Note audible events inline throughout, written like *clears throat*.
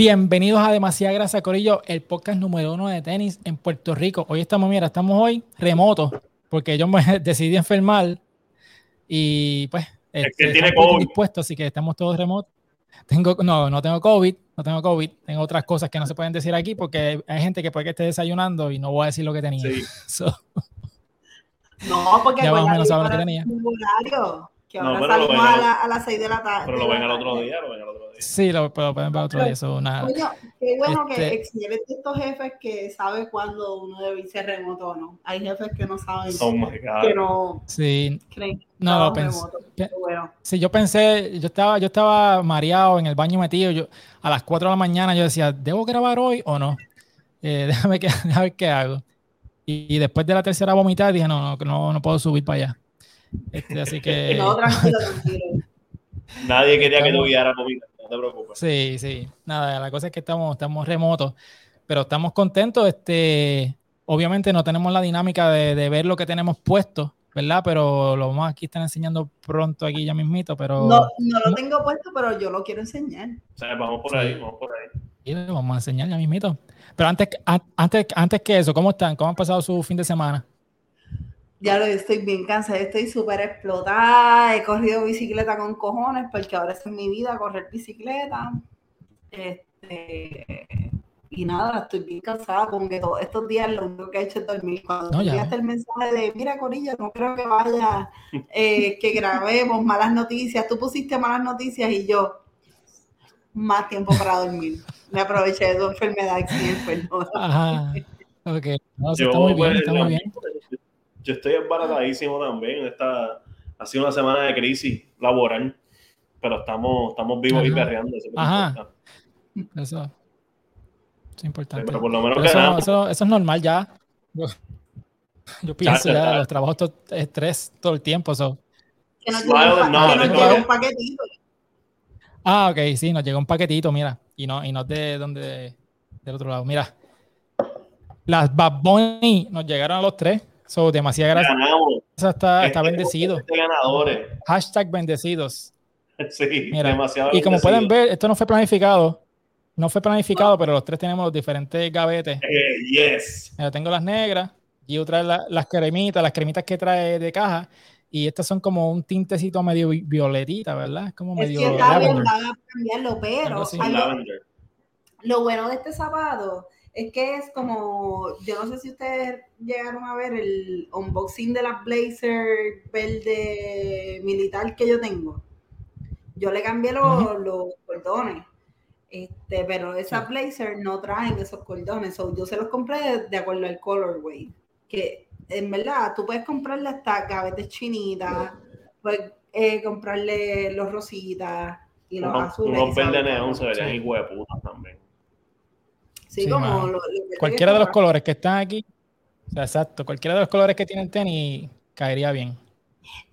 Bienvenidos a Demasiada Grasa Corillo, el podcast número uno de tenis en Puerto Rico. Hoy estamos, mira, estamos hoy remotos, porque yo me *laughs* decidí enfermar y pues es que este, tiene COVID. dispuesto, así que estamos todos remotos. Tengo, no, no tengo COVID, no tengo COVID, tengo otras cosas que no se pueden decir aquí porque hay gente que puede que esté desayunando y no voy a decir lo que tenía. *laughs* No, porque ya más o menos saben lo que tenía. Que ahora salimos a, las 6 de la tarde. Pero lo ven al otro día, lo ven al otro día. Sí, lo, pueden ver otro día. Eso, nada. qué bueno que existen estos jefes que saben cuándo uno debe irse remoto o no. Hay jefes que no saben. Oh my God. Que no sí. creen no, lo pensé. Bueno. Sí, yo pensé, yo estaba, yo estaba mareado en el baño metido. Yo, a las 4 de la mañana yo decía, ¿debo grabar hoy o no? Eh, *laughs* déjame, que, déjame ver qué hago. Y, y, después de la tercera vomitada dije, no, no, no, no puedo subir para allá. Este, así *laughs* que. No, tranquilo, tranquilo. *laughs* Nadie quería que lo guiara comida, no te preocupes. Sí, sí. Nada, la cosa es que estamos, estamos remotos, pero estamos contentos. Este, obviamente no tenemos la dinámica de, de ver lo que tenemos puesto, ¿verdad? Pero lo vamos aquí están enseñando pronto aquí ya mismito, pero... No, no lo tengo puesto, pero yo lo quiero enseñar. O sea, vamos por ahí, vamos por ahí. Y lo vamos a enseñar ya mismito. Pero antes, antes, antes que eso, ¿cómo están? ¿Cómo han pasado su fin de semana? Ya lo estoy bien cansada, estoy súper explotada, he corrido bicicleta con cojones porque ahora es mi vida correr bicicleta. Este, y nada, estoy bien cansada, como que todos estos días lo único que he hecho es dormir. Cuando no, enviaste el mensaje de, mira Corilla, no creo que vaya, eh, que grabemos malas noticias, tú pusiste malas noticias y yo, más tiempo para dormir. Me aproveché de tu enfermedad y Ajá, ok. No, está muy bien, está muy bien yo estoy embarazadísimo también. Esta ha sido una semana de crisis laboral, pero estamos, estamos vivos y perreando. Eso, Ajá. eso, es importante. pero por lo menos eso, eso, eso, es normal ya. Yo, pienso ya, los trabajos todo, estrés todo el tiempo. So. Que nos llegó un paquetito. Ah, ok, sí, nos llegó un paquetito, mira. Y no, y no de donde, del otro lado. Mira, las Bad Bunny nos llegaron a los tres. So, demasiada gracias. Está, está bendecido. Ganadores. Hashtag bendecidos. *laughs* Sí, demasiado. Y como pueden ver, esto no fue planificado. No fue planificado, pero los tres tenemos los diferentes gavetes. Eh, yes. Mira, tengo las negras. y trae las cremitas, las cremitas que trae de caja. Y estas son como un tintecito medio violetita, ¿verdad? Es como medio. Es que está bien, van a cambiarlo, pero. lo bueno de este sábado es que es como, yo no sé si ustedes llegaron a ver el unboxing de la blazer verde militar que yo tengo. Yo le cambié los, los cordones, este, pero esas blazer no traen esos cordones. yo se los compré de, acuerdo al colorway. Que en verdad tú puedes comprarle hasta gavetes chinitas, puedes eh, comprarle los rositas y los azules. Los verdes neón se verían igual también. Sí, como cualquiera de los colores que están aquí, o sea, exacto, cualquiera de los colores que tienen tenis caería bien.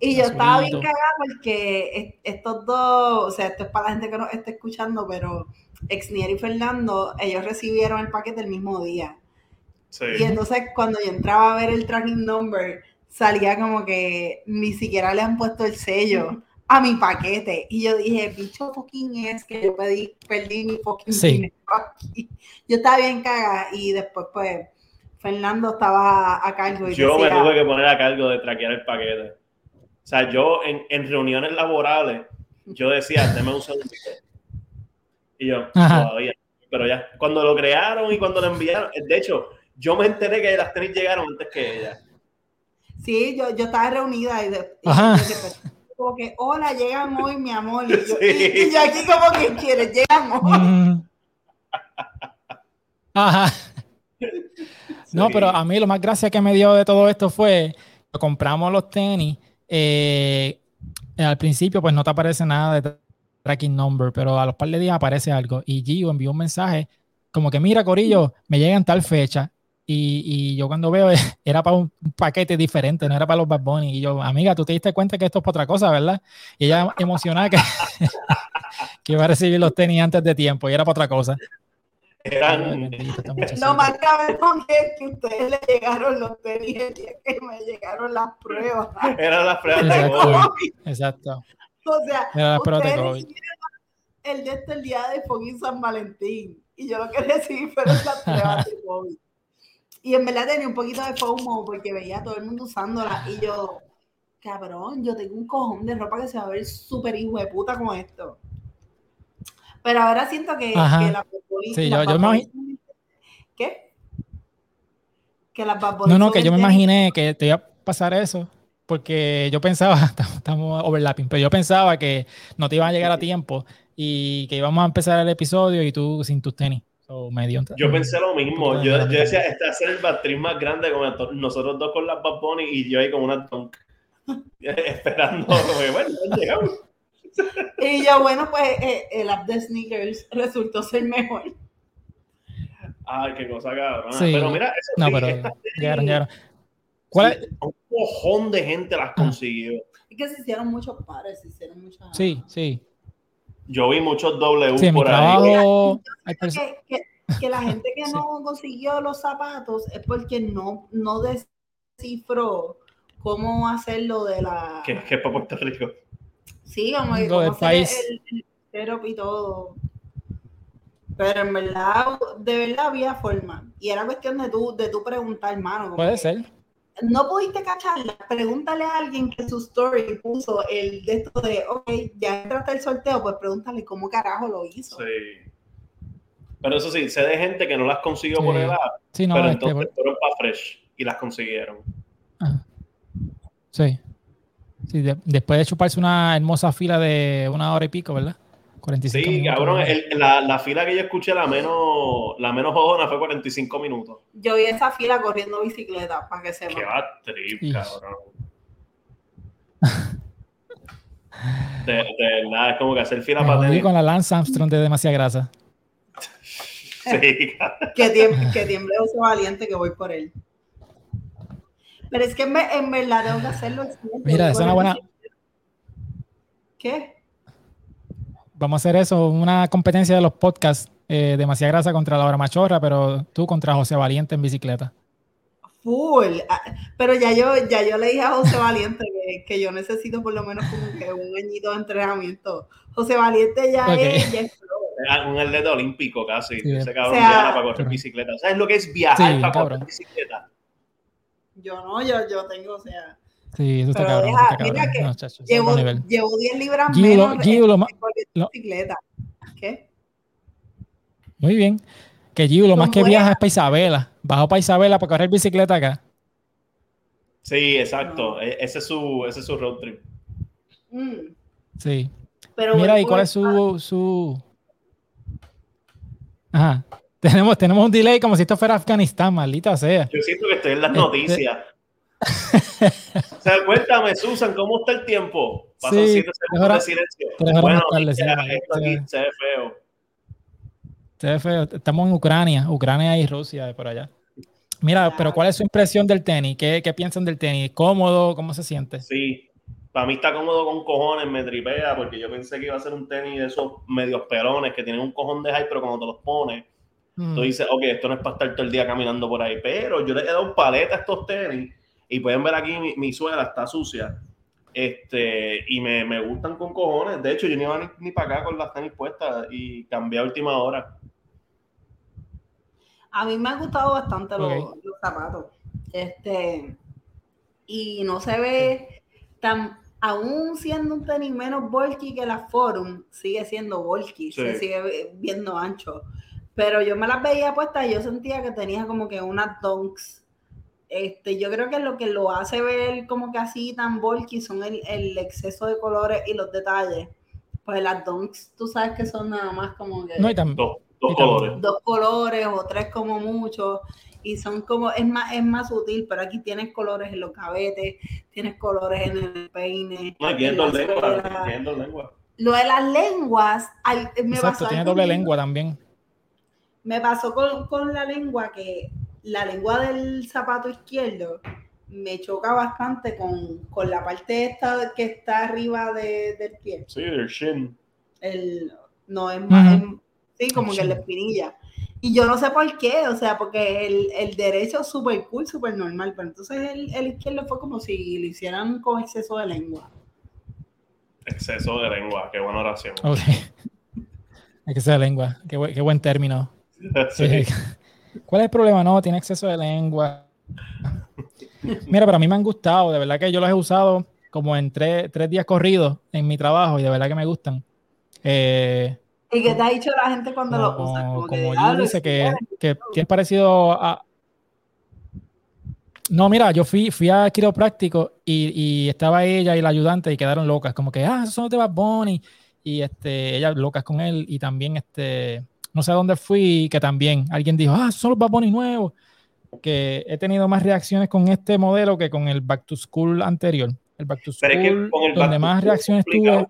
Y yo estaba bien cagada porque estos dos, o sea, esto es para la gente que nos está escuchando, pero Exnier y Fernando, ellos recibieron el paquete el mismo día. Sí. Y entonces cuando yo entraba a ver el tracking number, salía como que ni siquiera le han puesto el sello a mi paquete. Y yo dije, bicho fucking es que yo pedí, perdí mi fucking sí. Yo estaba bien cagada y después pues Fernando estaba a cargo. Y yo me tuve que poner a cargo de traquear el paquete. O sea, yo en, en reuniones laborales, yo decía, déme un segundo. Y yo, todavía. Pero ya, cuando lo crearon y cuando lo enviaron, de hecho, yo me enteré que las tenis llegaron antes que ella. Sí, yo, yo estaba reunida y, de, como que, hola, llegan hoy, mi amor. Y yo, *laughs* y yo aquí como que quieres, llegan hoy. Mm. Ajá. *laughs* No, pero a mí lo más gracia que me dio de todo esto fue que compramos los tenis. Eh, al principio, pues no te aparece nada de tracking number, pero a los par de días aparece algo. Y Gio envió un mensaje como que, mira, Corillo, me llega en tal fecha. Y, yo cuando veo, *laughs* era para un, paquete diferente, no era para los Bad Bunny. Y yo, amiga, tú te diste cuenta que esto es para otra cosa, ¿verdad? Y ella *laughs* emocionada que, *laughs* que iba a recibir los tenis antes de tiempo y era para otra cosa. Eran... Lo más cabrón es que ustedes le llegaron los tenis el día que me llegaron las pruebas. Eran las pruebas exacto, de COVID. Exacto. O sea, Eran las pruebas de COVID. el de este el día de fucking San Valentín. Y yo lo que recibí fueron las pruebas de COVID. Y en verdad tenía un poquito de FOMO porque veía a todo el mundo usándola. Y yo, cabrón, yo tengo un cojón de ropa que se va a ver súper hijo de puta con esto. Pero ahora siento que, que la Sí, yo, yo me ¿Qué? Que las No, no, que yo me imaginé que te iba a pasar eso. Porque yo pensaba, *laughs* estamos overlapping, pero yo pensaba que no te iban a llegar a tiempo y que íbamos a empezar el episodio y tú sin tus tenis. Medio, yo pensé lo mismo. Yo, yo decía, este va a ser el batriz más grande como nosotros dos con las Bad Bunny y yo ahí con una tonk. *laughs* esperando. bueno, llegamos. *laughs* y yo, bueno, pues eh, el app de sneakers resultó ser mejor. Ay, qué cosa cabrón. Pero mira, eso no, pero llegaron, llegaron. ¿Cuál es? Un cojón de gente las consiguió. Es que se hicieron muchos pares, se hicieron muchas. Sí, sí. Yo vi muchos W por ahí. Que, que, la gente que *laughs* no consiguió los zapatos es porque no, no descifró cómo hacerlo de la. Que, es para Puerto Rico. Sí, como que cómo país. el, el y todo. Pero en verdad, de verdad había forma. Y era cuestión de tú, de tú preguntar, hermano. Puede ser. No pudiste cacharla, pregúntale a alguien que su story puso el de esto de, ok, ya entraste el sorteo, pues pregúntale cómo carajo lo hizo. Sí. Pero eso sí, sé de gente que no las consiguió por edad, sí, no, pero entonces fueron para Fresh y las consiguieron. Sí. sí después de chuparse una hermosa fila de una hora y pico, ¿verdad? 45 sí, cabrón, la, la, fila que yo escuché, la menos, la menos jodona fue 45 minutos. Yo vi esa fila corriendo bicicleta, para que se Qué va trip, cabrón. de, de verdad, es como que hacer fila para tener... con la Lance Armstrong de demasiada grasa. *laughs* sí. que, tiemble, que tiemble oso valiente que voy por él. Pero es que en, en verdad tengo que hacerlo. Mira, es una buena... ¿Qué? Vamos a hacer eso, una competencia de los podcasts. Eh, demasiada grasa contra la hora machorra, pero tú contra José Valiente en bicicleta. Full. Ah, pero ya yo, ya yo le dije a José Valiente que, yo necesito por lo menos como que un añito de entrenamiento. José Valiente ya es, ya es un atleta olímpico casi. Sí. Ese cabrón para correr bicicleta. ¿Sabes lo que es viajar para correr bicicleta? Yo no, yo, yo tengo, o sea. Sí, eso está Pero cabrón. Deja, mira que no, chacho, llevo, llevo 10 libras Gilo, menos Gilo, en bicicleta. ¿Qué? Muy bien. Que Gio lo más que viaja es para Isabela. Bajo para Isabela para correr bicicleta acá. Sí, exacto. No. E, ese, es su, ese es su road trip. Mm. Sí. Pero Mira, ¿y cuál es su, su... Ajá. *laughs* Tenemos, tenemos un delay como si esto fuera Afganistán, maldita sea. Yo siento que estoy en las este, noticias. O sea, cuéntame, Susan, ¿cómo está el tiempo? Pasan sí, segundos de silencio. Bueno, tarde, ya, esto aquí se ve feo. Se ve feo. Estamos en Ucrania, Ucrania y Rusia por allá. Mira, pero ¿cuál es su impresión del tenis? ¿Qué, ¿Qué, piensan del tenis? ¿Cómodo? ¿Cómo se siente? Sí, para mí está cómodo con cojones, me tripea, porque yo pensé que iba a ser un tenis de esos medios perones que tienen un cojón de hype, pero cuando te los pones, mm. tú dices, ok, esto no es para estar todo el día caminando por ahí. Pero yo le he dado paleta a estos tenis y pueden ver aquí mi, mi suela está sucia. Este, y me, me, gustan con cojones. De hecho, yo no iba ni, para acá con las tenis puestas y cambié a última hora. A mí me han gustado bastante los, los, zapatos. Este, y no se ve tan, aún siendo un tenis menos bulky que la Forum, sigue siendo bulky, se sigue viendo ancho. Pero yo me las veía puestas y yo sentía que tenía como que unas donks este, yo creo que lo que lo hace ver como que así tan bulky son el, el exceso de colores y los detalles. Pues las donks, tú sabes que son nada más como que... No, y también, dos, dos colores. Dos colores o tres como mucho. Y son como, es más, es más sutil, pero aquí tienes colores en los cabetes, tienes colores en el peine. No, aquí dos lenguas. Lo de las lenguas, me Exacto, tiene doble lengua también. Me pasó con, con la lengua que la lengua del zapato izquierdo me choca bastante con, con la parte esta que está arriba de, del pie. Sí, el shin. El, no, es más, sí, como que la espinilla. Y yo no sé por qué, o sea, porque el, el derecho es súper cool, súper normal, pero entonces el, el, izquierdo fue como si lo hicieran con exceso de lengua. Exceso de lengua, qué buena oración. Okay. *laughs* Exceso de lengua. Qué, buen término. *laughs* ¿Cuál es el problema? No, tiene exceso de lengua. Mira, pero a mí me han gustado. De verdad que yo los he usado como en tres, días corridos en mi trabajo y de verdad que me gustan. Eh, ¿Y qué te ha dicho la gente cuando lo usa? Como, como dice que, que, es parecido a, no, mira, yo fui, fui a quiropráctico y, y estaba ella y la ayudante y quedaron locas, como que, ah, eso no te va Bonnie. Y este, ellas locas con él y también, este, no sé a dónde fui, que también alguien dijo, ah, son los Bad Bunny nuevos. Que he tenido más reacciones con este modelo que con el Back to School anterior. El Back to School, donde más reacciones tuve.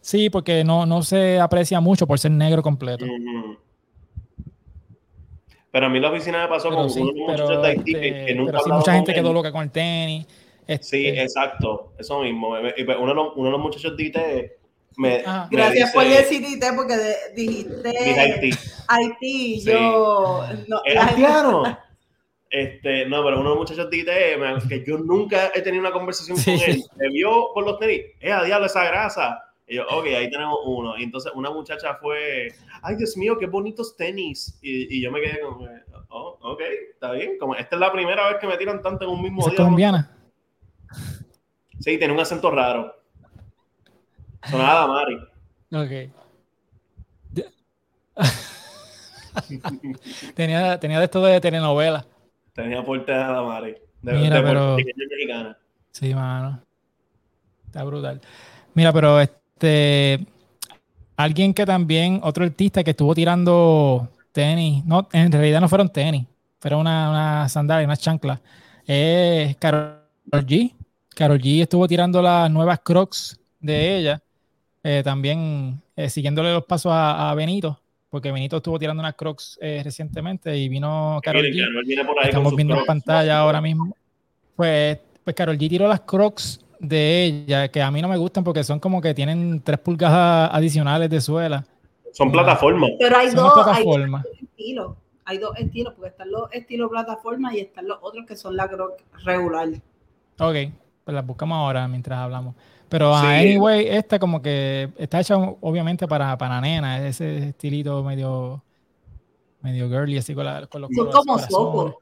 Sí, porque no, no se aprecia mucho por ser negro completo. Pero a mí la oficina me pasó con unos muchachos de Haití que, este, nunca. Pero sí, mucha gente quedó loca con el tenis. Este, sí, exacto, eso mismo. Pues uno, uno de los muchachos de IT me, Gracias por decir IT porque dijiste Haití. Haití, yo. No, ¿Es haitiano? Este, no, pero uno de los muchachos de IT, que yo nunca he tenido una conversación con él, me vio por los tenis, es a diablo esa grasa. Y yo, ok, ahí tenemos uno. Y entonces una muchacha fue, ay Dios mío, qué bonitos tenis. Y, y yo me quedé como, oh, ok, está bien. Como esta es la primera vez que me tiran tanto en un mismo día. colombiana? Sí, tiene un acento raro. Sonaba Mari. Ok. *laughs* tenía, tenía de esto de telenovela. Tenía porte de Mari. De, Mira, pero... mexicana. Sí, mano. Está brutal. Mira, pero este, alguien que también, otro artista que estuvo tirando tenis, no, en realidad no fueron tenis, fueron una, una sandalia, una chancla, es Carol G. Carol G estuvo tirando las nuevas crocs de ella, eh, también eh, siguiéndole los pasos a, Benito, porque Benito estuvo tirando unas crocs eh, recientemente y vino Carol G. Estamos viendo en pantalla ahora mismo. Pues, pues Carol G tiró las crocs de ella que a mí no me gustan porque son como que tienen tres pulgadas adicionales de suela. Son plataformas. Pero hay dos, plataformas. estilos. Hay dos estilos, porque están los estilos plataforma y están los otros que son la croc regular. Ok, pues las buscamos ahora mientras hablamos. Pero anyway, esta como que está hecha obviamente para, para nena, ese estilito medio medio girly así con, la, con los Son como socos.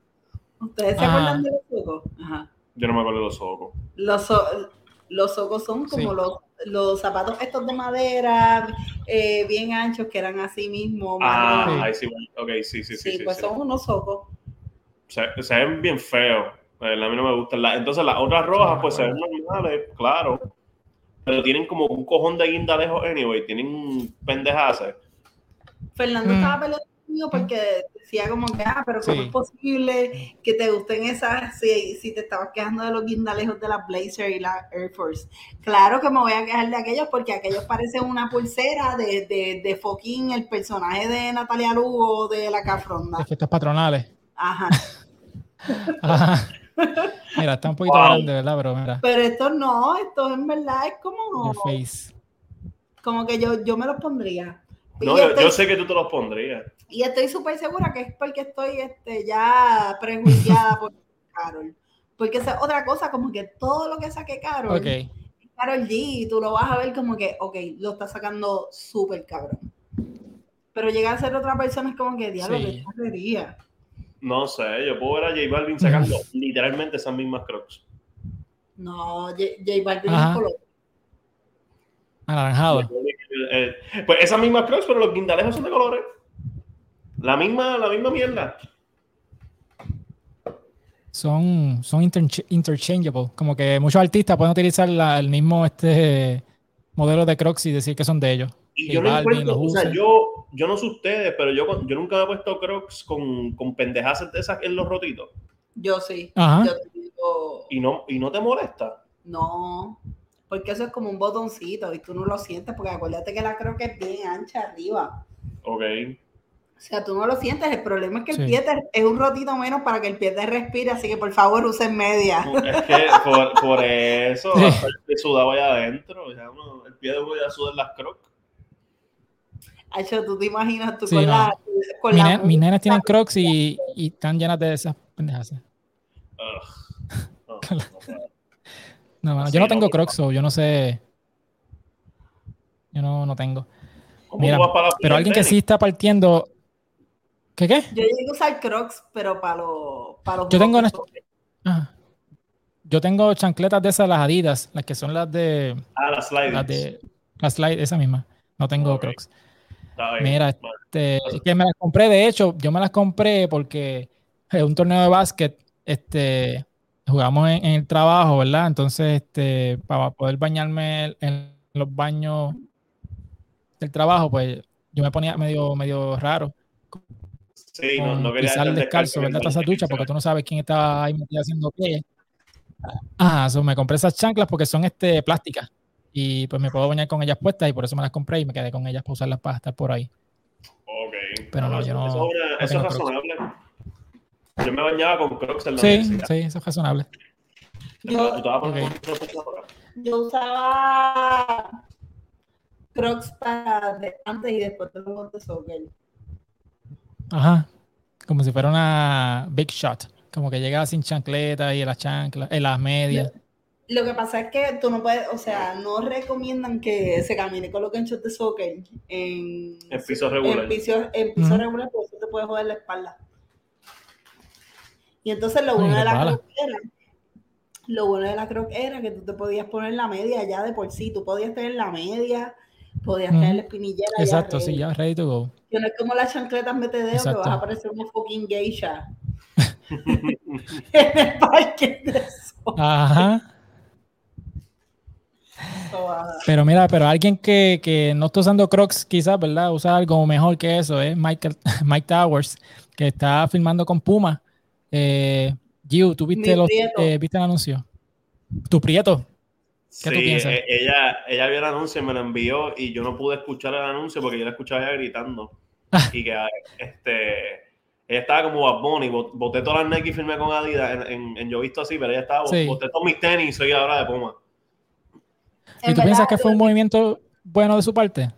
¿Ustedes se acuerdan de los socos? Ajá. Yo no me acuerdo de los socos. Los, los socos son como los, los zapatos estos de madera, eh, bien anchos, que eran así mismo. Ah, sí. ok, sí, sí, sí. Sí, pues son unos socos. Se, se, ven bien feos. A mí no me gustan. entonces las otras rojas, pues se ven normales, claro. Pero tienen como un cojón de guinda lejos, anyway. Tienen pendejas. Fernando mm. estaba peleando porque decía como que, ah, pero ¿cómo es posible que te gusten esas si, si te estabas quejando de los guindalejos de la Blazer y la Air Force? Claro que me voy a quejar de aquellos porque aquellos parecen una pulsera de, de, de fucking el personaje de Natalia Lugo de la Cafronda. Efectos patronales. Ajá. *laughs* Ajá. *laughs* Mira, está un poquito grande, ¿verdad? Pero, mira. Pero esto no, esto en verdad es como. Face. Como que yo, yo me los pondría. No, yo, sé que tú te los pondrías. Y estoy súper segura que es porque estoy este, ya prejuiciada por *laughs* Carol. Porque es otra cosa, como que todo lo que saque Carol, okay. Carol G, tú lo vas a ver como que, ok, lo está sacando súper cabrón. Pero llega a ser otra persona es como que, diablo, sí. qué No sé, yo puedo ver a J Balvin sacando literalmente esas mismas crocs. No, J, J Balvin es color. Anaranjado. Eh, pues esas mismas crocs, pero los guindalejos son de colores. La misma, la misma mierda. Son, son interchangeable. Como que muchos artistas pueden utilizar el mismo este modelo de crocs y decir que son de ellos. Y yo no o sea, yo, yo no sé ustedes, pero yo, yo nunca he puesto crocs con, con pendejas de esas en los rotitos. Yo sí. ¿Y, no, ¿Y no te molesta? No porque eso es como un botoncito y tú no lo sientes, porque acuérdate que la que es bien ancha arriba. Ok. O sea, tú no lo sientes, el problema es que el pie es un rotito menos para que el pie te respire, así que por favor usen media. Es que por, eso, el sudado allá adentro, ya uno, el pie de voy a sudar las crocs. Hacho, tú te imaginas tú con, la, con la, Mis nenas tienen crocs y, y, están llenas de esas pendejas. No, yo no tengo Crocs, yo no sé. Yo no, no tengo. Mira, pero alguien que sí está partiendo. ¿Qué qué? Yo llego a usar Crocs, pero para los. Para Yo tengo. Yo tengo chancletas de esas, las Adidas, las que son las de. Ah, las slides. Las de. Las slides, esa misma. No tengo Crocs. Mira, este, que me las compré, de hecho, yo me las compré porque es un torneo de básquet, este, jugamos en, el trabajo, ¿verdad? Entonces, este, para poder bañarme en los baños del trabajo, pues yo me ponía medio, medio raro. Sí, no, no quería pisar descalzo, ¿verdad? Esa ducha, porque tú no sabes quién está ahí metido haciendo qué. Ah, eso me compré esas chanclas porque son este plásticas y pues me puedo bañar con ellas puestas y por eso me las compré y me quedé con ellas para usarlas para estar por ahí. Ok. Pero no, yo no. Eso, eso es razonable. Yo me bañaba con Crocs en la Sí, sí, eso es razonable. Yo, yo usaba Crocs para antes y después de los de soccer. Ajá. Como si fuera una big shot. Como que llegaba sin chancleta y en las chanclas, en las medias. Lo que pasa es que tú no puedes, o sea, no recomiendan que se camine con los ganchos de soccer en, en piso regular. En piso, en piso regular, porque eso te puede joder la espalda. Y entonces lo bueno de la croc era, lo bueno de la croc era que tú te podías poner la media ya de por sí, tú podías tener la media, podías tener la espinillera. Exacto, sí, ya ready to go. Que no es como las chancletas metedeo que vas a parecer una fucking geisha. *laughs* *laughs* en el parque de eso. Ajá. Pero mira, pero alguien que, que, no está usando Crocs, quizás, ¿verdad? Usa algo mejor que eso, es Michael, *laughs* Mike Towers, que está filmando con Puma. Eh, Giu, ¿tú viste, los, eh, viste el anuncio? ¿Tu prieto? ¿Qué sí, tú piensas? E, ella, ella vio el anuncio y me lo envió y yo no pude escuchar el anuncio porque yo la escuchaba ella gritando. y que este, ella estaba como Bad Bunny, boté todas las Nike y firmé con Adidas en, en, yo visto así, pero ella estaba, boté todos mis tenis y soy ahora de Puma. ¿Y tú piensas que fue un movimiento bueno de su parte?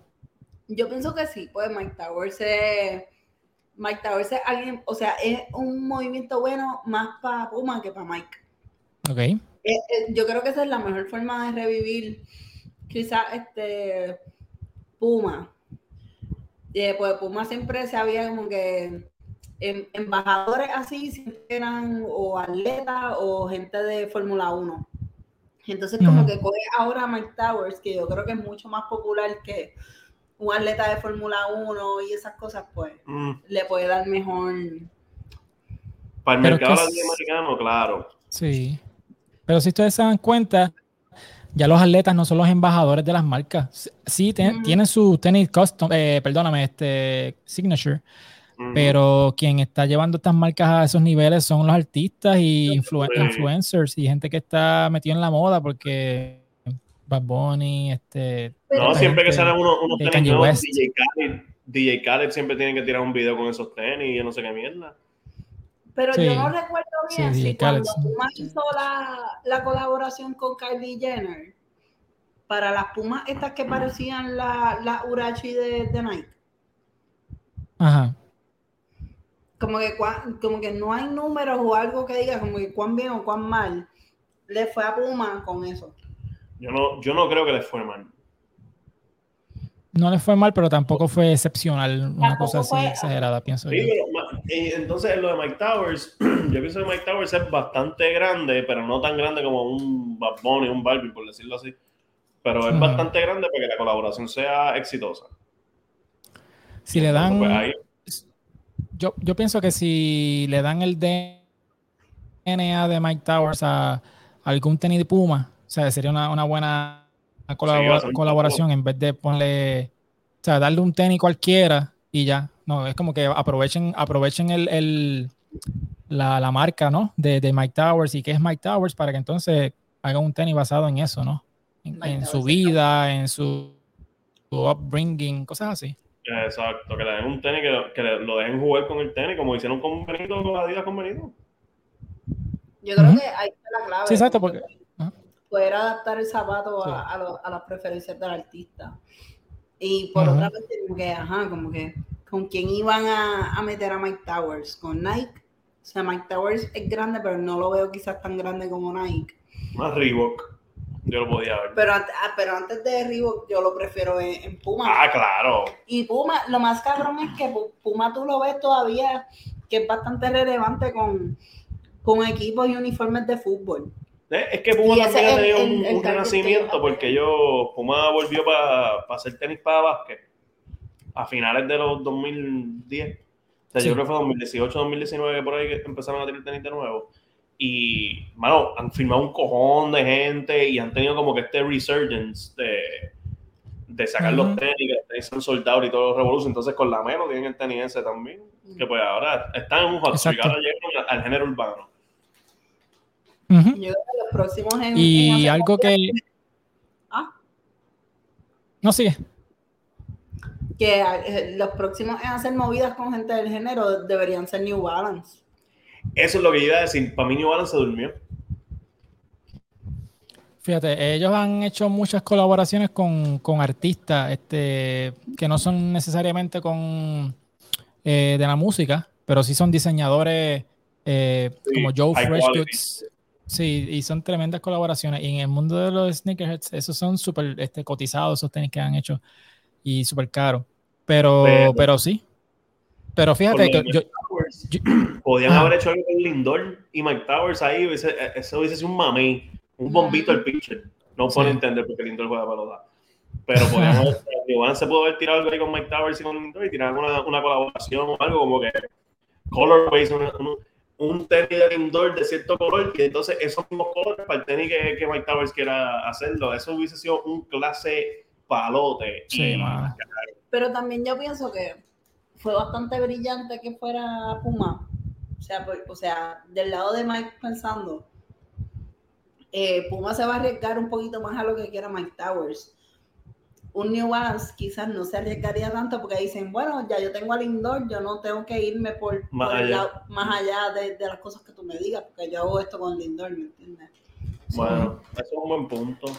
Yo pienso que sí, pues Mike Towers es, Mike Towers es alguien, o sea, es un movimiento bueno más para Puma que para Mike. Ok. Eh, eh, yo creo que esa es la mejor forma de revivir quizás este Puma. Eh, pues Puma siempre se había como que em, embajadores así siempre eran o atletas o gente de Fórmula 1. Entonces, como que coge ahora a Mike Towers, que yo creo que es mucho más popular que un atleta de Fórmula 1 y esas cosas, pues mm. le puede dar mejor. Para el mercado latinoamericano, claro. Sí. Pero si ustedes se dan cuenta, ya los atletas no son los embajadores de las marcas. Sí, tienen su tenis custom, eh, perdóname, este signature, pero quien está llevando estas marcas a esos niveles son los artistas y influencers y gente que está metido en la moda porque Bad Bunny, este... No, siempre que salen unos, unos tenis DJ Khaled, DJ Khaled siempre tienen que tirar un video con esos tenis y yo no sé qué mierda. Pero yo no recuerdo bien si cuando Puma hizo la, la, colaboración con Kylie Jenner para las Pumas estas que parecían la, la Urachi de, de Nike. Ajá como que, como que no hay números o algo que diga como que cuán bien o cuán mal le fue a Puma con eso. Yo no, yo no creo que le fue mal. No le fue mal, pero tampoco fue excepcional, una cosa así exagerada, pienso sí, Pero, entonces, lo de Mike Towers, *clears throat* yo pienso que Mike Towers es bastante grande, pero no tan grande como un Bad Bunny, un Barbie, por decirlo así. Pero es bastante grande para que la colaboración sea exitosa. Si le dan, pues, yo, yo pienso que si le dan el DNA de Mike Towers a algún tenis de Puma, o sea, sería una, una buena colaboración en vez de ponerle, o sea, darle un tenis cualquiera y ya. No, es como que aprovechen, aprovechen el, el la, la, marca, ¿no? De, de, Mike Towers y qué es Mike Towers para que entonces haga un tenis basado en eso, ¿no? En, su vida, en su, su upbringing, cosas así. Exacto, que le den un tenis, que, que lo dejen jugar con el tenis, como hicieron con Benito, con Adidas con Benito. Yo creo que ahí está la clave. Sí, exacto, porque... Poder adaptar el zapato a, a, las preferencias del artista. Y por otra parte, como que, ajá, como que, ¿con quién iban a, a, meter a Mike Towers? ¿Con Nike? O sea, Mike Towers es grande, pero no lo veo quizás tan grande como Nike. Más Reebok. Yo lo podía ver. Pero, ah, pero antes de Reebok, yo lo prefiero en, Puma. Ah, claro. Y Puma, lo más cabrón es que Puma tú lo ves todavía, que es bastante relevante con, con equipos y uniformes de fútbol. Eh, es que Puma también ha tenido un, renacimiento porque yo, Puma volvió para hacer tenis para básquet a finales de los 2010. O sea, yo creo que fue 2018, 2019 por ahí que empezaron a tener tenis de nuevo. Y, mano, han firmado un cojón de gente y han tenido como que este resurgence de, de sacar los tenis, que son soldados y todos los revoluciones. Entonces, con la mano tienen el tenis ese también. Que pues ahora están en un hot al género urbano. los próximos y algo que. ¿Ah? No sigue. Que eh, los próximos en hacer movidas con gente del género deberían ser New Balance. Eso es lo que yo iba a decir. Para mí New Balance se durmió. Fíjate, ellos han hecho muchas colaboraciones con, artistas este, que no son necesariamente con eh, de la música, pero sí son diseñadores eh, como Joe Freshgoods. Sí, y son tremendas colaboraciones. Y en el mundo de los sneakerheads, esos son súper este, cotizados, esos tenis que han hecho y súper caros. Pero, pero, sí. Pero fíjate que yo, *clears throat* Podían haber hecho algo con Lindor y Mike Towers ahí. eso hubiese sido un mami, un bombito al pitcher. No puedo entender porque Lindor juega pelota. Pero *laughs* podíamos, Iván se pudo haber tirado algo ahí con Mike Towers y con Lindor y tirar una, una colaboración o algo como que Colorways, un, un tenis de Lindor de cierto color y entonces esos mismos colores para el tenis que, que Mike Towers quiera hacerlo. Eso hubiese sido un clase palote. Sí, Pero también yo pienso que fue bastante brillante que fuera Puma. O sea, pues, o sea del lado de Mike pensando, eh, Puma se va a arriesgar un poquito más a lo que quiera Mike Towers. Un New Balance quizás no se arriesgaría tanto porque dicen, bueno, ya yo tengo al indoor, yo no tengo que irme por más allá, más allá de, las cosas que tú me digas, porque yo hago esto con el indoor, ¿me entiendes? Bueno, eso es un buen punto.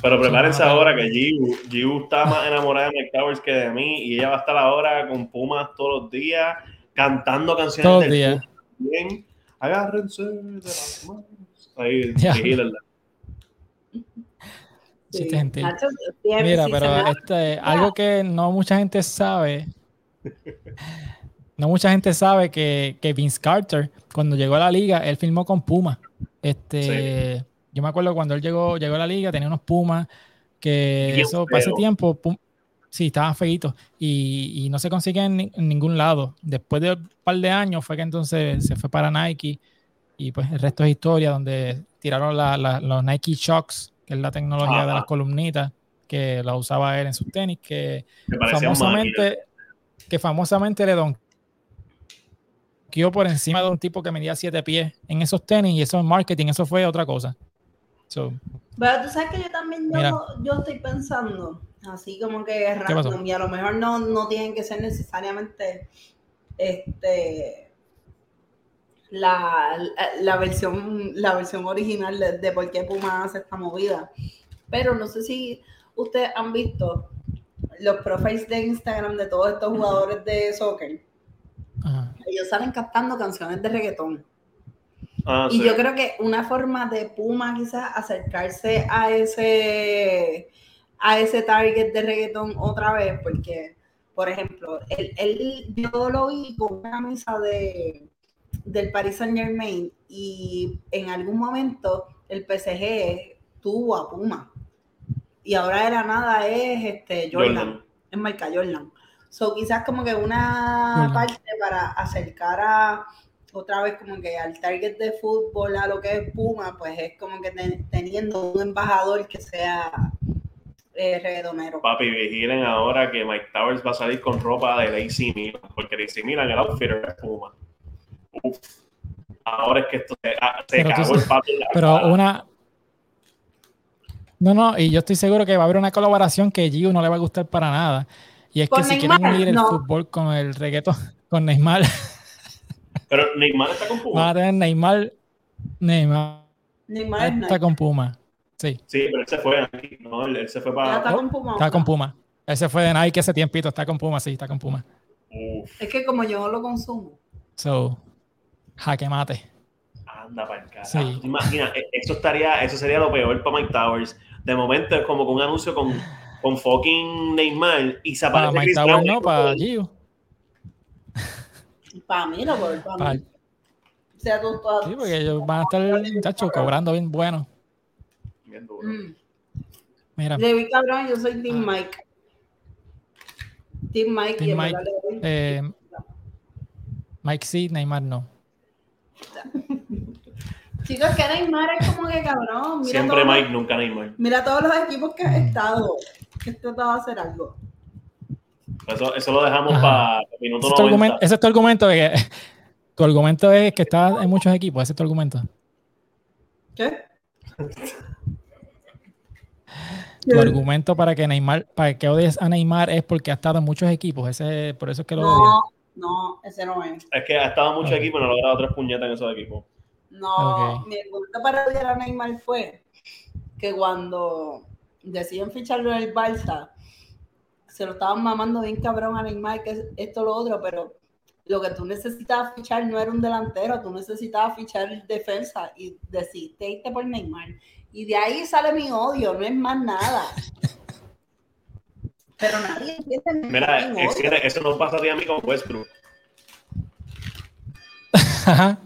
Pero prepárense ahora que Giu, Giu está más enamorada de Mike Towers que de mí y ella va a estar ahora con Pumas todos los días, cantando canciones todos del días. Bien. Agárrense de las manos. Ahí, *laughs* Sí, gente. Mira, pero este, algo que no mucha gente sabe, no mucha gente sabe que, que Vince Carter, cuando llegó a la liga, él filmó con Puma. Este, yo me acuerdo cuando él llegó, llegó a la liga, tenía unos Pumas que eso pasó tiempo, sí, estaban feitos y, no se consiguen en, ningún lado. Después de un par de años fue que entonces se fue para Nike y pues el resto es historia, donde tiraron los Nike Shocks, que es la tecnología de las columnitas que la usaba él en sus tenis, que famosamente, que famosamente le donkeó por encima de un tipo que medía siete pies en esos tenis y eso en marketing, eso fue otra cosa. Pero tú sabes que yo también yo, estoy pensando, así como que random, y a lo mejor no, no tienen que ser necesariamente este la, la, versión la versión original de, por qué Puma hace esta movida. Pero no sé si ustedes han visto los profiles de Instagram de todos estos jugadores de soccer. Ellos salen captando canciones de reggaetón. Ah, y yo creo que una forma de Puma quizás acercarse a ese, a ese target de reggaetón otra vez, porque, por ejemplo, él, él yo lo vi con una camisa de, del Paris Saint Germain y en algún momento el PSG tuvo a Puma. Y ahora de la nada es este Jordan, es marca Jordan. So quizás como que una parte para acercar a otra vez como que al target de fútbol, a lo que es Puma, pues es como que teniendo un embajador que sea eh, reggaetonero. Papi, vigilen ahora que Mike Towers va a salir con ropa de AC Milan, porque AC Milan el outfitter es Puma. Uf. Ahora es que esto se, ah, cagó el papi Pero una... No, no, y yo estoy seguro que va a haber una colaboración que Gio no le va a gustar para nada. Y es que si quieren unir el fútbol con el reggaetón, *laughs* con Neymar... Pero Neymar está con Puma. Va a tener Neymar. Neymar. Neymar está con Puma. Sí. Sí, pero él se fue. No, él, se fue para. Está con Puma. Está con Puma. Él se fue de Nike ese tiempito. Está con Puma, sí, está con Puma. Es que como yo no lo consumo. So, jaque mate. Anda para el Sí. Imagina, e, eso estaría, eso sería lo peor para Mike Towers. de momento es como con un anuncio con, con fucking Neymar y se aparece para Chris Brown. No, para Gio. Para mí, no, para, para mí. O sea, tú, Sí, porque ellos van a estar, muchachos, cobrando bien bueno. Bien duro. Mm. Mira. David Cabrón, yo soy Team ah. Mike. Team Mike. Team Mike, eh, Mike sí, Neymar no. *laughs* Chicos, que Neymar es como que cabrón. Mira Siempre Mike, nunca Neymar. Mira todos los equipos que ha estado. Que tratado de hacer algo. Eso, eso lo dejamos para minuto ese 90. ese es tu argumento de que *laughs* tu argumento es que está en muchos equipos. Ese es tu argumento. ¿Qué? Tu argumento para que Neymar, para que odies a Neymar es porque ha estado en muchos equipos. Ese, por eso es que lo No, no, ese no es. Es que ha estado en muchos equipos y no ha logrado tres puñetas en esos equipos. No, mi argumento para odiar a Neymar fue que cuando deciden ficharlo en el Barça, se lo estaban mamando bien cabrón a Neymar, que es esto lo otro, pero lo que tú necesitabas fichar no era un delantero, tú necesitabas fichar defensa y decidiste irte por Neymar. Y de ahí sale mi odio, no es más nada. Pero nadie empieza Mira, eso no pasa a mí con Westbrook.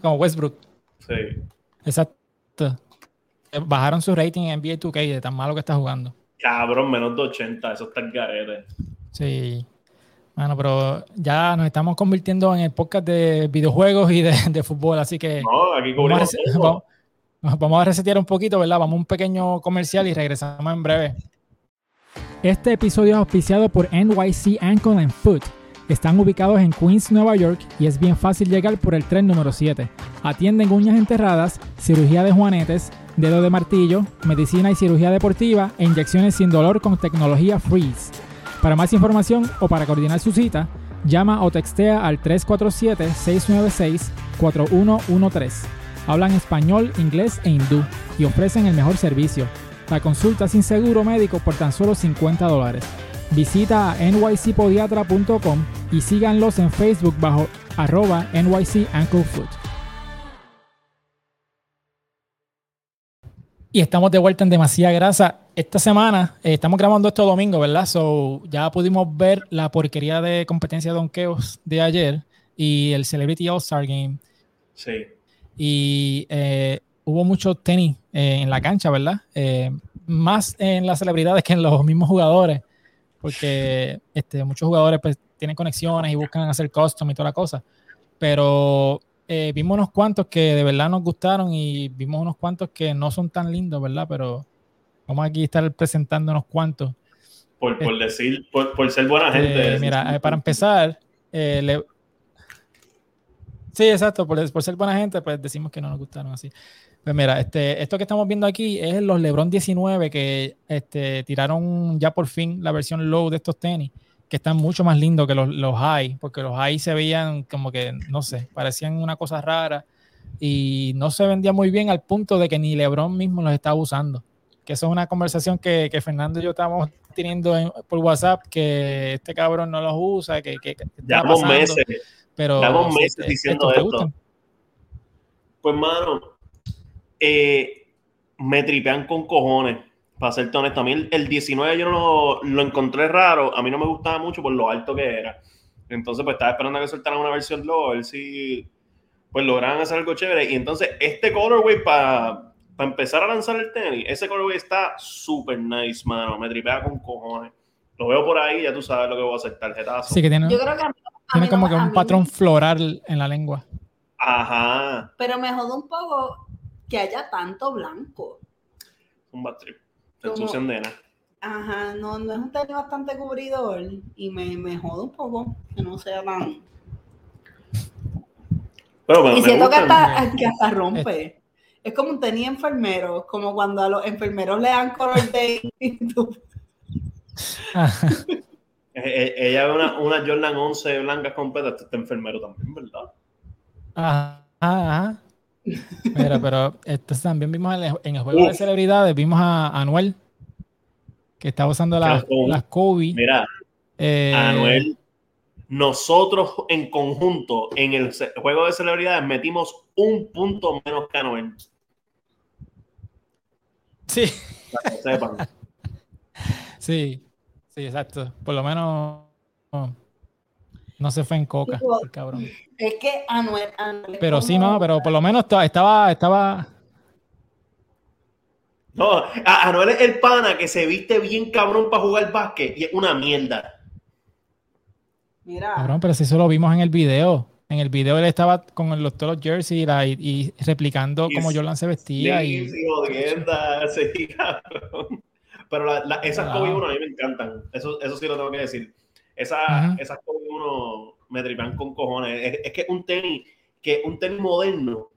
como Westbrook. Sí. Exacto. Bajaron su rating en NBA 2K de tan malo que está jugando. Cabrón, menos de 80, eso está en garete. Sí. Bueno, pero ya nos estamos convirtiendo en el podcast de videojuegos y de, fútbol, así que. No, aquí cubrimos vamos, vamos, a resetear un poquito, ¿verdad? Vamos a un pequeño comercial y regresamos en breve. Este episodio es auspiciado por NYC Ankle and Foot están ubicados en Queens, Nueva York y es bien fácil llegar por el tren número 7. Atienden uñas enterradas, cirugía de juanetes, dedo de martillo, medicina y cirugía deportiva e inyecciones sin dolor con tecnología Freeze. Para más información o para coordinar su cita, llama o textea al 347-696-4113. Hablan español, inglés e hindú y ofrecen el mejor servicio. La consulta sin seguro médico por tan solo 50 dólares. Visita nycpodiatra.com y síganlos en Facebook bajo arroba Y estamos de vuelta en Demasiada Grasa. Esta semana eh, estamos grabando esto domingo, ¿verdad? So, ya pudimos ver la porquería de competencia de donkeos de ayer y el Celebrity All-Star Game. Sí. Y eh, hubo mucho tenis eh, en la cancha, ¿verdad? más en las celebridades que en los mismos jugadores porque este, muchos jugadores pues, tienen conexiones y buscan hacer custom y toda la cosa. Pero vimos unos cuantos que de verdad nos gustaron y vimos unos cuantos que no son tan lindos, ¿verdad? Pero vamos aquí a estar presentando unos cuantos. Por, por decir, por, por, ser buena gente. Eh, mira, eh, para empezar, le... sí, exacto, por, por ser buena gente, pues decimos que no nos gustaron así. Pues mira, este, esto que estamos viendo aquí es los LeBron 19 que este, tiraron ya por fin la versión low de estos tenis, que están mucho más lindos que los, los high, porque los high se veían como que, no sé, parecían una cosa rara y no se vendía muy bien al punto de que ni LeBron mismo los estaba usando. Que eso es una conversación que, que Fernando y yo estábamos teniendo por WhatsApp, que este cabrón no los usa, que... que, Llevamos meses, pero, meses este, diciendo esto. Pues, mano, eh, me tripean con cojones, para ser honesto. A mí el, 19 yo no lo, encontré raro, a mí no me gustaba mucho por lo alto que era. Entonces, pues estaba esperando a que soltaran una versión low, a ver si pues lograran hacer algo chévere. Y entonces, este colorway para empezar a lanzar el tenis, ese colorway está súper nice, mano. Me tripea con cojones. Lo veo por ahí, ya tú sabes lo que voy a hacer, tarjetazo. Sí, que tiene, tiene como que un patrón floral en la lengua. Ajá. Pero me jode un poco que haya tanto blanco. Un bad trip. Te ensucian de Ajá, no, no es un tenis bastante cubridor y me, me jode un poco que no sea tan. Pero, y siento que hasta, que hasta rompe. Es como un tenis enfermero, como cuando a los enfermeros le dan color de. *laughs* E, *laughs* e, ella ve una, una Jordan 11 blancas completas, este enfermero también, ¿verdad? Ajá, ajá. Mira, pero esto también vimos en el, juego de celebridades, vimos a Anuel, que estaba usando las, las Kobe. Mira, eh, Anuel, nosotros en conjunto en el juego de celebridades metimos un punto menos que Anuel. Sí. Sí, sí, exacto. Por lo menos no, se fue en coca, el cabrón. Es que Anuel, pero sí, no, pero por lo menos estaba, estaba. No, Anuel es el pana que se viste bien cabrón para jugar básquet y es una mierda. Mira. Cabrón, pero si eso lo vimos en el video. En el video él estaba con los, todos los jerseys y, replicando cómo Jordan se vestía. Y... *laughs* sí, cabrón. Pero esas Kobe 1 a mí me encantan. Eso, eso sí lo tengo que decir. Esa, Esas Kobe 1 me tripan con cojones. Es, que un tenis, que un tenis moderno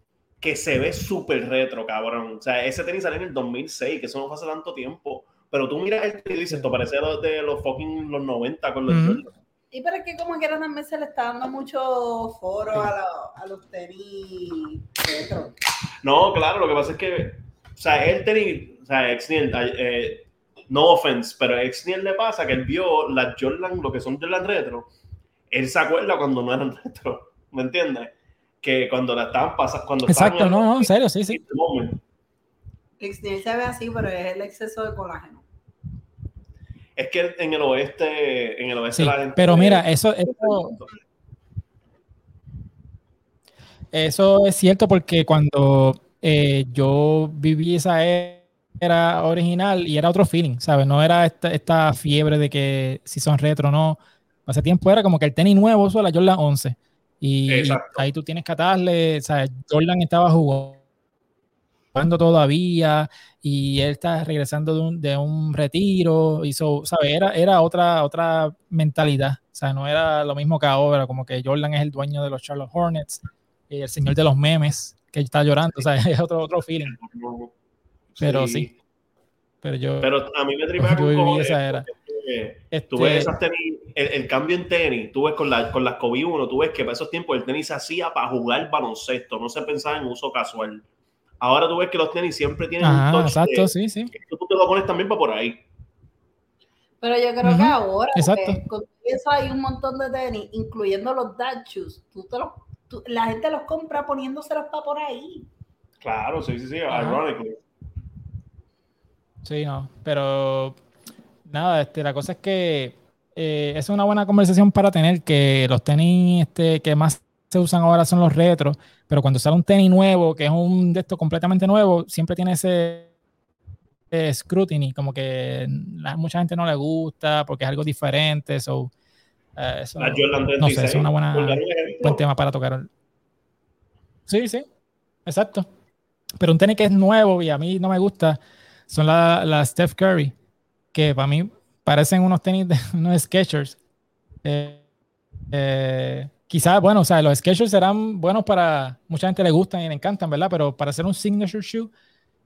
que se ve súper retro, cabrón. O sea, ese tenis salió en el 2006, que eso no fue hace tanto tiempo. Pero tú miras el tenis y dices, esto parece de los fucking los 90 con los y pero es que como quiera también se le está dando mucho foro a, a los tenis retro. No, claro, lo que pasa es que, o sea, el tenis, o sea, Exniel, eh, no offense, pero a Exniel le pasa que él vio las Jordan, lo que son Jordan retro, él se acuerda cuando no eran *laughs* retro, ¿me entiendes? Que cuando la estaban pasando, cuando Exacto, no, no, en serio, sí, sí. Exniel se ve así, pero es el exceso de colágeno. Es que en el oeste, en el oeste la gente Pero mira, eso, eso, es cierto porque cuando eh, yo viví esa era original y era otro feeling, ¿sabes? No era esta, fiebre de que si son retro o no. Hace tiempo era como que el tenis nuevo uso la Jordan 11. Y ahí tú tienes que atarle, ¿sabes? Jordan estaba jugando todavía y él está regresando de un, de un retiro, hizo, ¿sabes? Era, era otra, otra mentalidad, o sea, no era lo mismo que ahora, como que Jordan es el dueño de los Charlotte Hornets, y el señor de los memes, que está llorando, o sea, *laughs* es otro, otro feeling. Pero sí. Pero yo. Pero a mí me tripea con esa era. Tú ves este tenis, el, cambio en tenis, tú ves con, la, con las Kobe 1, tú ves que para esos tiempos el tenis se hacía para jugar baloncesto, no se pensaba en uso casual. Ahora tú ves que los tenis siempre tienen un touch exacto, sí, sí. Tú te lo pones también para por ahí. Pero yo creo que ahora, con eso hay un montón de tenis, incluyendo los dad shoes. Tú te los, la gente los compra poniéndoselos para por ahí. Claro, sí, sí, sí, ironically. Sí, no, pero nada, este, la cosa es que eh, es una buena conversación para tener que los tenis este, que más se usan ahora son los retros, pero cuando sale un tenis nuevo, que es un de estos completamente nuevo, siempre tiene ese scrutiny, como que a mucha gente no le gusta porque es algo diferente. So, eh, eso, no sé, es una buena buen tema para tocar. Sí, sí, exacto. Pero un tenis que es nuevo y a mí no me gusta son las la Steph Curry, que para mí parecen unos tenis de *laughs* unos Skechers. Eh, eh, quizás, bueno, o sea, los Skechers serán buenos para, mucha gente le gustan y le encantan, ¿verdad? Pero para hacer un signature shoe,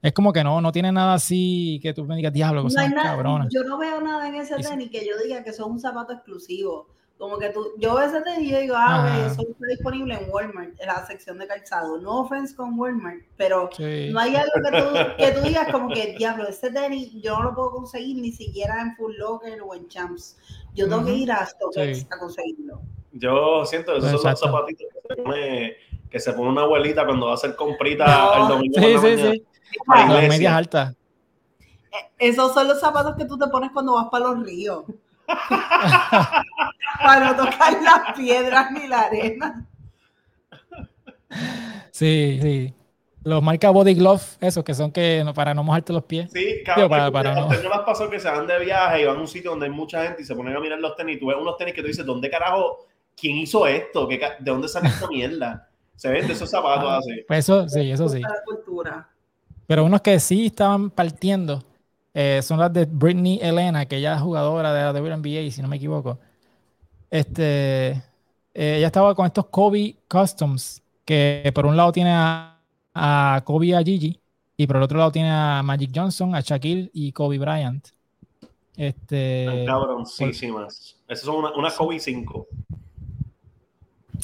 es como que no, no tiene nada así que tú me digas, diablo, no nada, Yo no veo nada en ese tenis que yo diga que son un zapato exclusivo. Como que tú, yo veo ese tenis y yo digo, ah, eso está disponible en Walmart, en la sección de calzado. No offense con Walmart, pero no hay algo que tú, que tú digas como que, diablo, ese tenis yo no lo puedo conseguir ni siquiera en Full Locker o en Champs. Yo tengo que ir a StockX a conseguirlo. Yo siento esos son los zapatitos que se, pone, que se pone una abuelita cuando va a hacer comprita el domingo. Sí, sí, sí. Las medias altas. Eh, esos son los zapatos que tú te pones cuando vas para los ríos. *laughs* para no tocar las piedras ni la arena. Sí, sí. Los marca Body Glove, esos que son que para no mojarte los pies. Sí, claro. Para, para no. no las pasó que se van de viaje y van a un sitio donde hay mucha gente y se ponen a mirar los tenis. Y tú ves unos tenis que tú dices, ¿dónde carajo ¿quién hizo esto? ¿De dónde sale esta mierda? Se vende esos zapatos ah, así. Pues eso, sí, eso sí. Pero unos que sí estaban partiendo eh, son las de Britney Elena, que ella es jugadora de la WNBA, si no me equivoco. Este, eh, ella estaba con estos Kobe Customs, que por un lado tiene a, a Kobe y a Gigi, y por el otro lado tiene a Magic Johnson, a Shaquille y Kobe Bryant. Este, cabroncísimas. Esas son una, una Kobe 5.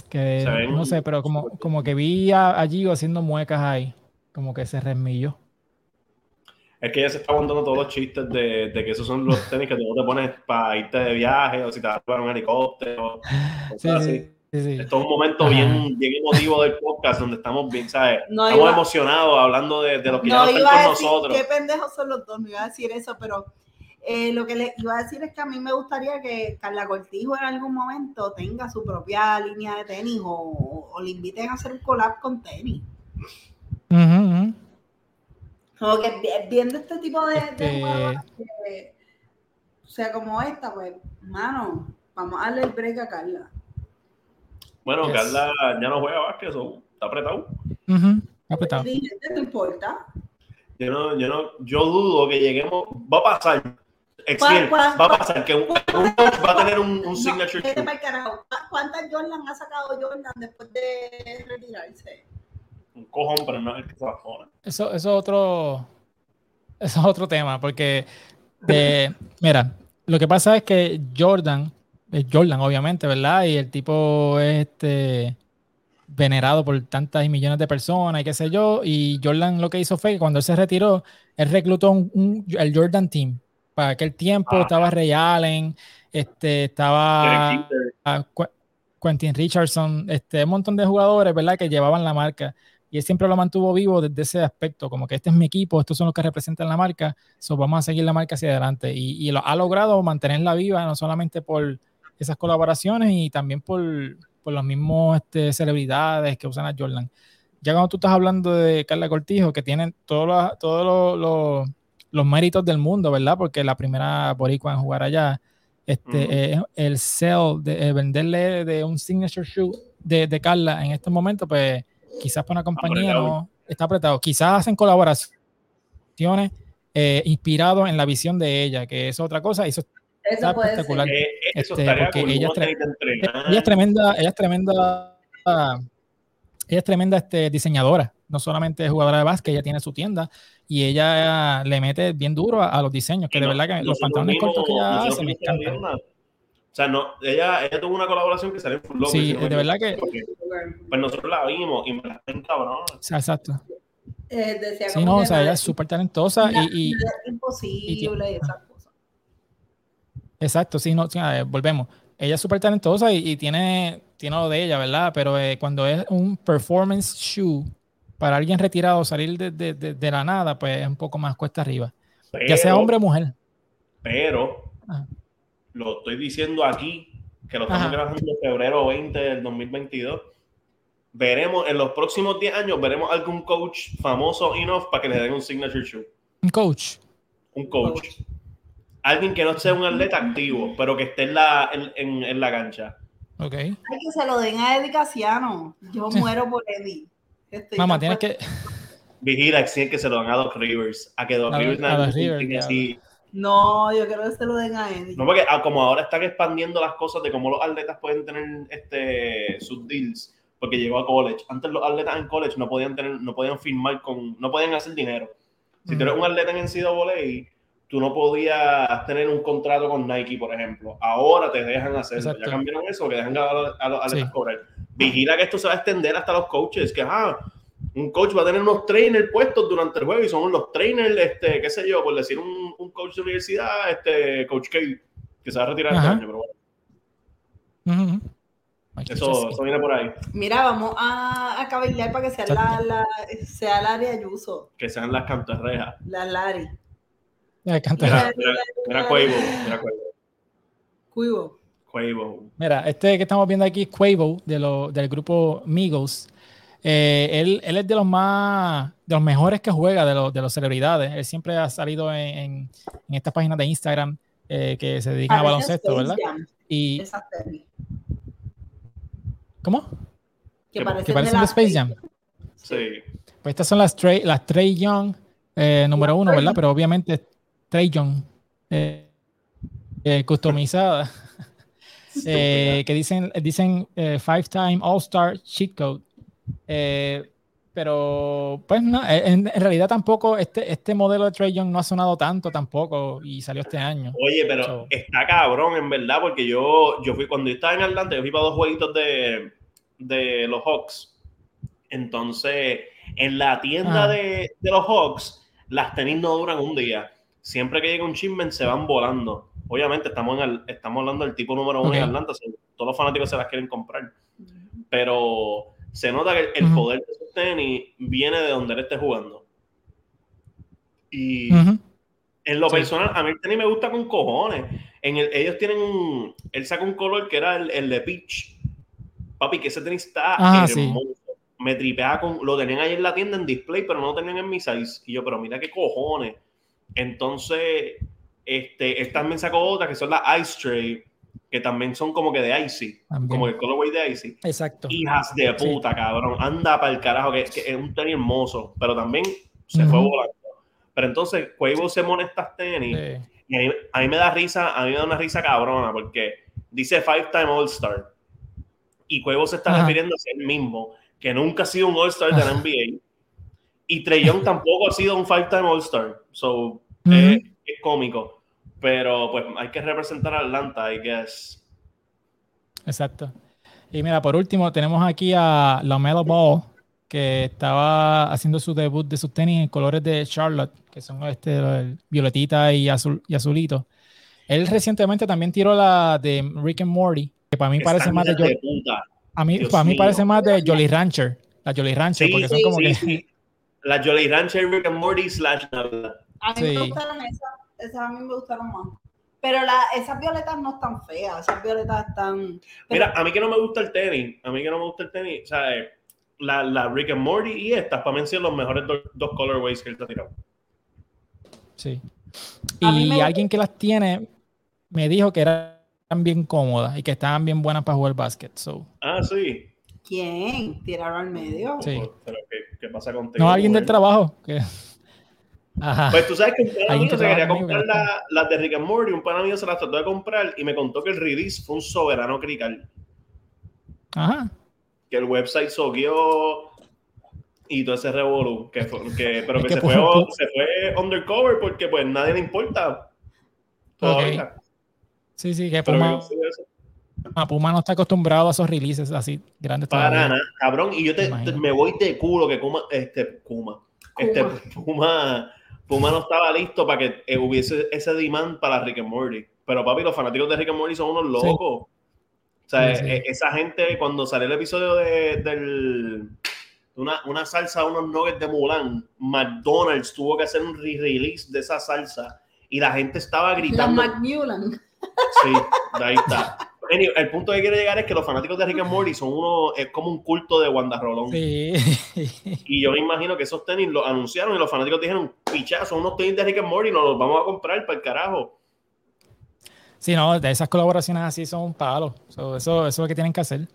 Que no sé, pero como, como que vi a, Gigo haciendo muecas ahí, como que se resmilló. Es que ella se está aguantando todos los chistes de, de, que esos son los tenis que tú te pones para irte de viaje o si te vas a un helicóptero. Sí, sí, Esto es un momento bien, bien emotivo del podcast donde estamos bien, ¿sabes? estamos emocionados hablando de, de lo que no, ya con nosotros. Qué pendejos son los dos, no iba a decir eso, pero eh, lo que le iba a decir es que a mí me gustaría que Carla Cortijo en algún momento tenga su propia línea de tenis o, o le inviten a hacer un collab con tenis. Como que viendo este tipo de, este... o sea, como esta, pues, mano, vamos a darle el break a Carla. Bueno, Carla ya no juega básquet, eso está apretado. apretado. ¿Te importa? Yo no, yo no, yo dudo que lleguemos, va a pasar. va a pasar que un, va a tener un, un signature. ¿Cuántas Jordan ha sacado Jordan después de retirarse? Un cojón, pero no es el que se Eso, eso es otro. *laughs* Eso es otro tema, porque de, *laughs* mira, lo que pasa es que Jordan, es Jordan, obviamente, ¿verdad? Y el tipo es este venerado por tantas y millones de personas y qué sé yo. Y Jordan lo que hizo fue que cuando él se retiró, él reclutó un, el Jordan Team. Para aquel tiempo ah. estaba Ray Allen, este, estaba Quentin Richardson, este, un montón de jugadores, ¿verdad? Que llevaban la marca y él siempre lo mantuvo vivo desde ese aspecto, como que este es mi equipo, estos son los que representan la marca, so vamos a seguir la marca hacia adelante. Y, lo, ha logrado mantenerla viva, no solamente por esas colaboraciones y también por, por los mismos este, celebridades que usan a Jordan. Ya cuando tú estás hablando de Carla Cortijo, que tienen todos los, todos los, méritos del mundo, ¿verdad? Porque la primera boricua en jugar allá, este, el sell de venderle de un signature shoe de, de Carla en estos momentos, pues quizás para una compañía no está apretado. Quizás hacen colaboraciones eh, inspirados en la visión de ella, que es otra cosa. eso, está espectacular. Eh, eso este, porque ella, es tremenda, ella es tremenda, ella es tremenda este, diseñadora. No solamente jugadora de básquet, ella tiene su tienda y ella le mete bien duro a, los diseños, que de verdad que los pantalones cortos que ella hace me encantan. O sea, no, ella, ella tuvo una colaboración que salió en Full Sí, de verdad que. pues nosotros la vimos y me la cabrón. exacto. Eh, decía sí, no, o sea, ella es súper talentosa y, y. imposible y, esas cosas. Exacto, sí, no, volvemos. Ella es súper talentosa y, tiene, tiene lo de ella, ¿verdad? Pero eh, cuando es un performance shoe para alguien retirado salir de, de, de, la nada, pues es un poco más cuesta arriba. ya sea hombre o mujer. Pero lo estoy diciendo aquí, que lo estamos grabando en febrero 20 del 2022. Veremos en los próximos 10 años, veremos algún coach famoso enough para que le den un signature shoe. Un coach. Un coach. Alguien que no sea un atleta activo, pero que esté en la, en, en, la cancha. Ok. Hay que se lo den a Eddie Casiano. Yo muero por Eddie. Mamá, tienes que. Vigila, que se lo dan a Doc Rivers. A que Doc Rivers, a Rivers así no, yo creo que se lo den a Eddie. No, porque ah, como ahora están expandiendo las cosas de cómo los atletas pueden tener este, sus deals, porque llegó a college. Antes los atletas en college no podían tener, no podían firmar con, no podían hacer dinero. Si tú eres un atleta en NCAA, tú no podías tener un contrato con Nike, por ejemplo. Ahora te dejan hacerlo. Ya cambiaron eso, que dejan a los, atletas cobrar. Vigila que esto se va a extender hasta los coaches, que ah, un coach va a tener unos trainers puestos durante el juego y son los trainers, este, qué sé yo, por decir un, un coach de universidad, este, coach K, que se va a retirar este año, pero bueno. eso, eso, viene por ahí. Mira, vamos a, a cabildear para que sea la, la, sea la área Ayuso. Que sean las cantarrejas. Las Lari. La cantarreja. Mira, Cuevo, mira Cuevo. Cuevo. Mira, este que estamos viendo aquí es Cuevo de lo, del grupo Migos. Eh, él, él, es de los más, de los mejores que juega, de, los, de los celebridades. Él siempre ha salido en, en, en estas páginas de Instagram eh, que se dedican a, baloncesto, ¿verdad? Y, ¿Cómo? Que, parecen, de, Space Jam. Sí. Pues estas son las Trey, las Trey Young eh, número uno, ¿verdad? Pero obviamente Trey Young eh, eh, customizada. *laughs* que dicen, dicen Five Time All Star Cheat Code. Eh, pero, pues no, eh, en, realidad tampoco este, este modelo de Trey Young no ha sonado tanto tampoco y salió este año. Oye, pero está cabrón, en verdad, porque yo, yo fui, cuando estaba en Atlanta, yo fui para dos jueguitos de, de los Hawks. Entonces, en la tienda ah. de, de, los Hawks, las tenis no duran un día. Siempre que llega un shipment se van volando. Obviamente, estamos, en el, estamos hablando del tipo número uno en Atlanta, todos los fanáticos se las quieren comprar. pero se nota que el poder de esos tenis viene de donde él esté jugando. Y en lo personal, a mí el tenis me gusta con cojones. En el, ellos tienen un. Él saca un color que era el, de Peach. Papi, que ese tenis está ah, hermoso. Me tripea con. Lo tenían ahí en la tienda en display, pero no lo tenían en mi size. Y yo, pero mira qué cojones. Entonces, este, él también sacó otras que son las Ice Tray, que también son como que de Icy, como el colorway de Icy. Exacto. Hijas de puta, cabrón. Anda para el carajo, que, es un tenis hermoso, pero también se fue volando. Pero entonces, Quavo se pone estas tenis y a mí, me da risa, a mí me da una risa cabrona porque dice Five Time All Star y Quavo se está refiriendo a él mismo, que nunca ha sido un All Star de la NBA y Trey Young tampoco ha sido un Five Time All Star. So, es cómico. Pero pues hay que representar a Atlanta, I guess. Exacto. Y mira, por último, tenemos aquí a Lamelo Ball, que estaba haciendo su debut de sus tenis en colores de Charlotte, que son este, violetita y, azul, y azulito. Él recientemente también tiró la de Rick and Morty, que para mí parece más de, Jolly, A mí, para mí parece más de Jolly Rancher. La Jolly Rancher, porque son como que. La Jolly Rancher Rick and Morty slash A mí me gustaron esas esas a mí me gustaron más. Pero la, esas violetas no están feas, esas violetas están... Mira, a mí que no me gusta el tenis, a mí que no me gusta el tenis, o sea, eh, la, la Rick and Morty y estas, para mí han sido los mejores dos colorways que él te ha tirado. Sí. Y alguien que las tiene me dijo que eran bien cómodas y que estaban bien buenas para jugar básquet. Ah, sí. ¿Quién? ¿Tiraron al medio? Sí. Pero, ¿qué, pasa contigo? No, alguien del trabajo. Que... Pues tú sabes que un pana mío se quería comprar las la de Rick and Morty, un pana mío se las trató de comprar y me contó que el release fue un soberano crical. Ajá. Que el website soguió y todo ese revolú, que, que, *laughs* pero que, se, fue, se fue undercover porque pues nadie le importa. Todavía. Sí, sí, que Puma, Puma no está acostumbrado a esos releases así grandes. Para nada, cabrón. Y yo te, me voy de culo que Puma, este, Puma, este, Puma Puma no estaba listo para que eh, hubiese ese demand para Rick and Morty. Pero papi, los fanáticos de Rick and Morty son unos locos. O sea, eh, esa gente, cuando salió el episodio de, del, una, una salsa, unos nuggets de Mulan, McDonald's tuvo que hacer un re-release de esa salsa y la gente estaba gritando. La McMullan. Sí, ahí está el punto que quiero llegar es que los fanáticos de Rick and Morty son uno, es como un culto de Wanda Rolón. Sí. Y yo me imagino que esos tenis los anunciaron y los fanáticos dijeron, pichazo, son unos tenis de Rick and Morty, nos los vamos a comprar para el carajo. Sí, no, de esas colaboraciones así son un palo. eso, eso es lo que tienen que hacer.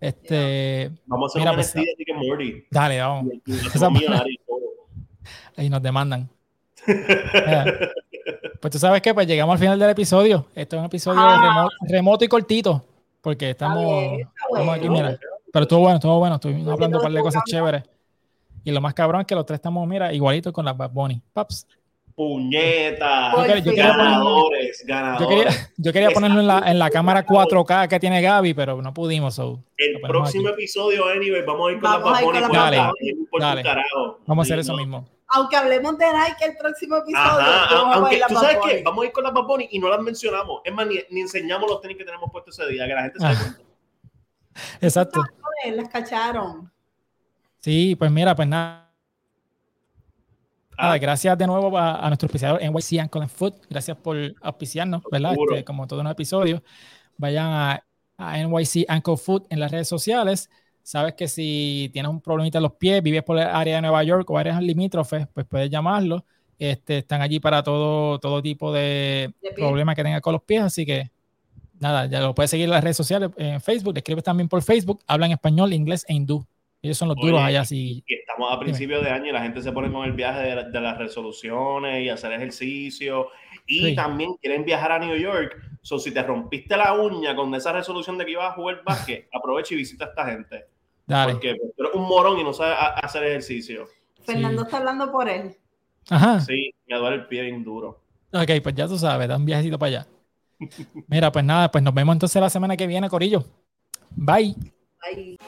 Este, vamos a hacer un pues, de Rick and Morty. Dale, vamos. *laughs* *laughs* Ahí nos demandan. *laughs* Pues tú sabes que pues llegamos al final del episodio. Esto es un episodio ah. remoto, y cortito, porque estamos, aquí, mira. Pero estuvo bueno, estuvo bueno. Estuvimos hablando un par de cosas chéveres. Y lo más cabrón es que los tres estamos, mira, igualitos con las Bad Bunny. Paps. Puñeta. Yo quería, ganadores, ganadores. Yo quería, ponerlo en la, en la, cámara 4K que tiene Gaby, pero no pudimos. el próximo episodio, anyway, vamos a ir con las Bad Bunny. Dale, Vamos a hacer eso mismo aunque hablemos de Nike el próximo episodio, Ajá, aunque tú sabes que vamos a ir con las Baboni y no las mencionamos. Es más, ni, enseñamos los tenis que tenemos puestos ese día, que la gente se ah. Exacto. Las cacharon. Sí, pues mira, pues nada. Ah. gracias de nuevo a, nuestro auspiciador NYC Ankle Foot. Gracias por auspiciarnos, ¿verdad? Este, como todo un episodio. Vayan a, a NYC Ankle Foot en las redes sociales sabes que si tienes un problemita en los pies, vives por el área de Nueva York o áreas limítrofes, pues puedes llamarlo. Este, están allí para todo, todo tipo de, problemas que tengas con los pies, así que nada, ya lo puedes seguir en las redes sociales, en Facebook, le escribes también por Facebook, hablan español, inglés e hindú. Ellos son los duros allá. Y estamos a principios de año y la gente se pone con el viaje de, las resoluciones y hacer ejercicio. Y también quieren viajar a New York. So, si te rompiste la uña con esa resolución de que ibas a jugar básquet, *laughs* aprovecha y visita a esta gente. Porque pues, tú eres un morón y no sabes hacer ejercicio. Fernando está hablando por él. Ajá. Sí, me duele el pie bien duro. Ok, pues ya tú sabes, da un viajecito para allá. Mira, pues nada, pues nos vemos entonces la semana que viene, Corillo. Bye. Bye.